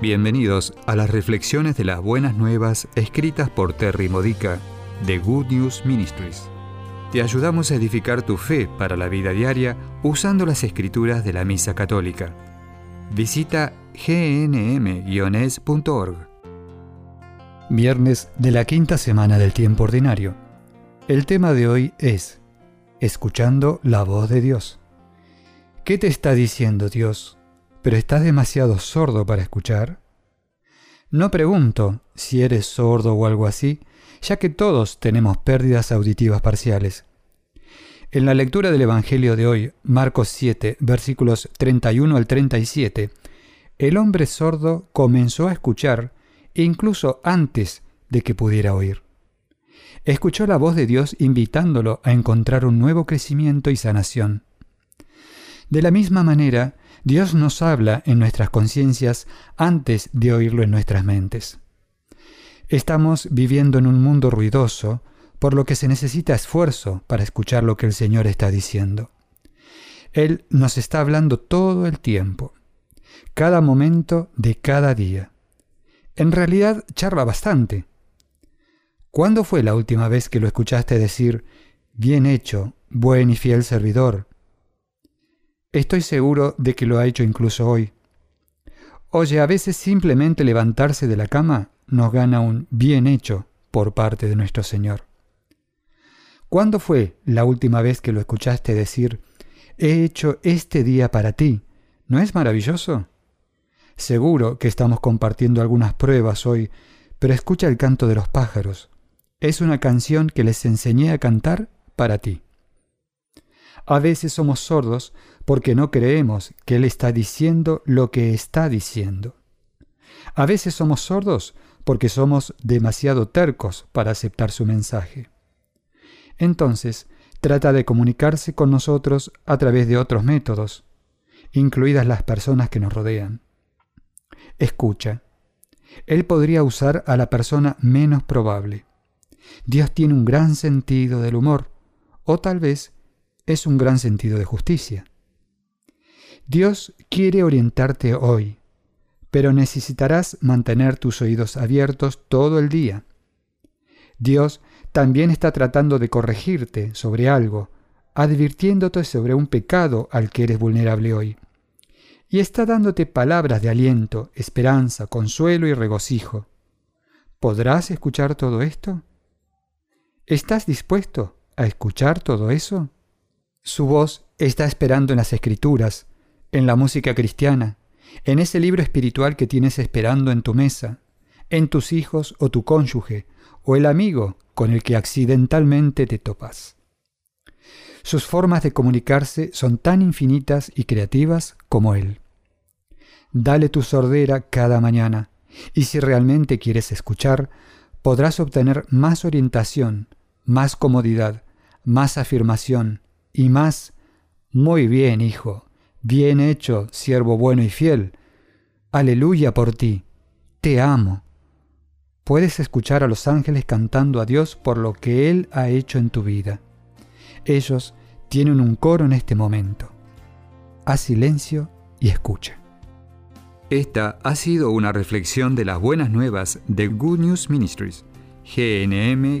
Bienvenidos a las reflexiones de las buenas nuevas escritas por Terry Modica de Good News Ministries. Te ayudamos a edificar tu fe para la vida diaria usando las escrituras de la Misa Católica. Visita gnm-es.org. Viernes de la quinta semana del tiempo ordinario. El tema de hoy es Escuchando la voz de Dios. ¿Qué te está diciendo Dios? Pero estás demasiado sordo para escuchar? No pregunto si eres sordo o algo así, ya que todos tenemos pérdidas auditivas parciales. En la lectura del Evangelio de hoy, Marcos 7, versículos 31 al 37, el hombre sordo comenzó a escuchar incluso antes de que pudiera oír. Escuchó la voz de Dios invitándolo a encontrar un nuevo crecimiento y sanación. De la misma manera, Dios nos habla en nuestras conciencias antes de oírlo en nuestras mentes. Estamos viviendo en un mundo ruidoso, por lo que se necesita esfuerzo para escuchar lo que el Señor está diciendo. Él nos está hablando todo el tiempo, cada momento de cada día. En realidad charla bastante. ¿Cuándo fue la última vez que lo escuchaste decir, bien hecho, buen y fiel servidor? Estoy seguro de que lo ha hecho incluso hoy. Oye, a veces simplemente levantarse de la cama nos gana un bien hecho por parte de nuestro Señor. ¿Cuándo fue la última vez que lo escuchaste decir, he hecho este día para ti? ¿No es maravilloso? Seguro que estamos compartiendo algunas pruebas hoy, pero escucha el canto de los pájaros. Es una canción que les enseñé a cantar para ti. A veces somos sordos porque no creemos que Él está diciendo lo que está diciendo. A veces somos sordos porque somos demasiado tercos para aceptar su mensaje. Entonces, trata de comunicarse con nosotros a través de otros métodos, incluidas las personas que nos rodean. Escucha. Él podría usar a la persona menos probable. Dios tiene un gran sentido del humor, o tal vez es un gran sentido de justicia. Dios quiere orientarte hoy, pero necesitarás mantener tus oídos abiertos todo el día. Dios también está tratando de corregirte sobre algo, advirtiéndote sobre un pecado al que eres vulnerable hoy. Y está dándote palabras de aliento, esperanza, consuelo y regocijo. ¿Podrás escuchar todo esto? ¿Estás dispuesto a escuchar todo eso? Su voz está esperando en las escrituras, en la música cristiana, en ese libro espiritual que tienes esperando en tu mesa, en tus hijos o tu cónyuge, o el amigo con el que accidentalmente te topas. Sus formas de comunicarse son tan infinitas y creativas como él. Dale tu sordera cada mañana, y si realmente quieres escuchar, podrás obtener más orientación, más comodidad, más afirmación, y más, muy bien, hijo, bien hecho, siervo bueno y fiel. Aleluya por ti, te amo. Puedes escuchar a los ángeles cantando a Dios por lo que Él ha hecho en tu vida. Ellos tienen un coro en este momento. Haz silencio y escucha. Esta ha sido una reflexión de las buenas nuevas de Good News Ministries, gnm-es.org.